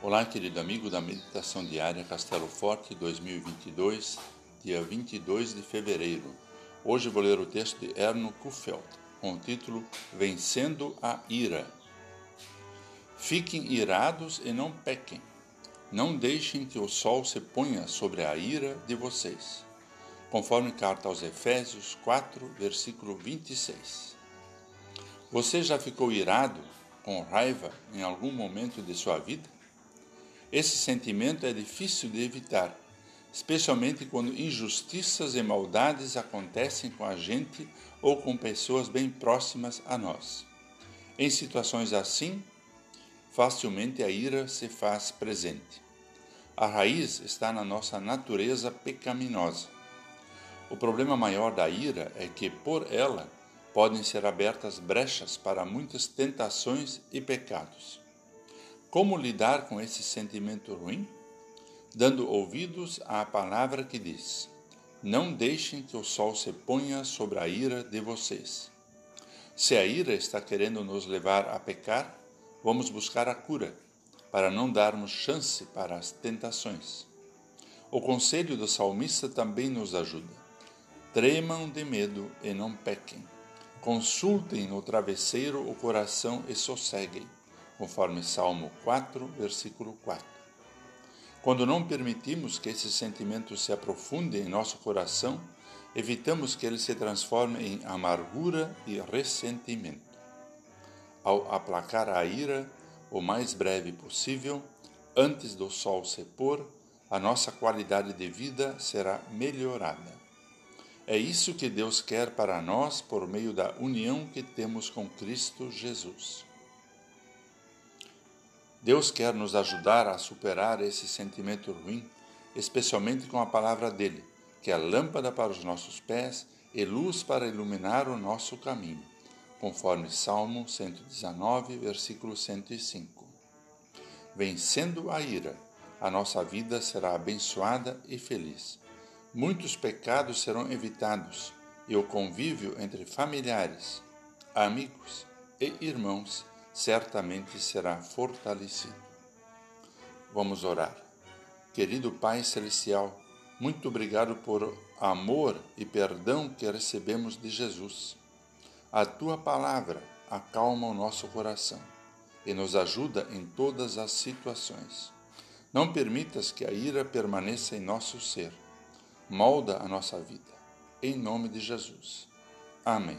Olá, querido amigo da Meditação Diária Castelo Forte 2022, dia 22 de fevereiro. Hoje vou ler o texto de Erno Kuffelt, com o título Vencendo a Ira. Fiquem irados e não pequem. Não deixem que o sol se ponha sobre a ira de vocês. Conforme carta aos Efésios 4, versículo 26. Você já ficou irado, com raiva, em algum momento de sua vida? Esse sentimento é difícil de evitar, especialmente quando injustiças e maldades acontecem com a gente ou com pessoas bem próximas a nós. Em situações assim, facilmente a ira se faz presente. A raiz está na nossa natureza pecaminosa. O problema maior da ira é que, por ela, podem ser abertas brechas para muitas tentações e pecados. Como lidar com esse sentimento ruim? Dando ouvidos à palavra que diz: Não deixem que o sol se ponha sobre a ira de vocês. Se a ira está querendo nos levar a pecar, vamos buscar a cura, para não darmos chance para as tentações. O conselho do salmista também nos ajuda. Tremam de medo e não pequem. Consultem no travesseiro o coração e sosseguem conforme Salmo 4, versículo 4. Quando não permitimos que esse sentimento se aprofunde em nosso coração, evitamos que ele se transforme em amargura e ressentimento. Ao aplacar a ira o mais breve possível, antes do sol se pôr, a nossa qualidade de vida será melhorada. É isso que Deus quer para nós por meio da união que temos com Cristo Jesus. Deus quer nos ajudar a superar esse sentimento ruim, especialmente com a palavra dele, que é lâmpada para os nossos pés e luz para iluminar o nosso caminho, conforme Salmo 119, versículo 105. Vencendo a ira, a nossa vida será abençoada e feliz. Muitos pecados serão evitados e o convívio entre familiares, amigos e irmãos certamente será fortalecido. Vamos orar. Querido Pai Celestial, muito obrigado por amor e perdão que recebemos de Jesus. A tua palavra acalma o nosso coração e nos ajuda em todas as situações. Não permitas que a ira permaneça em nosso ser. Molda a nossa vida. Em nome de Jesus. Amém.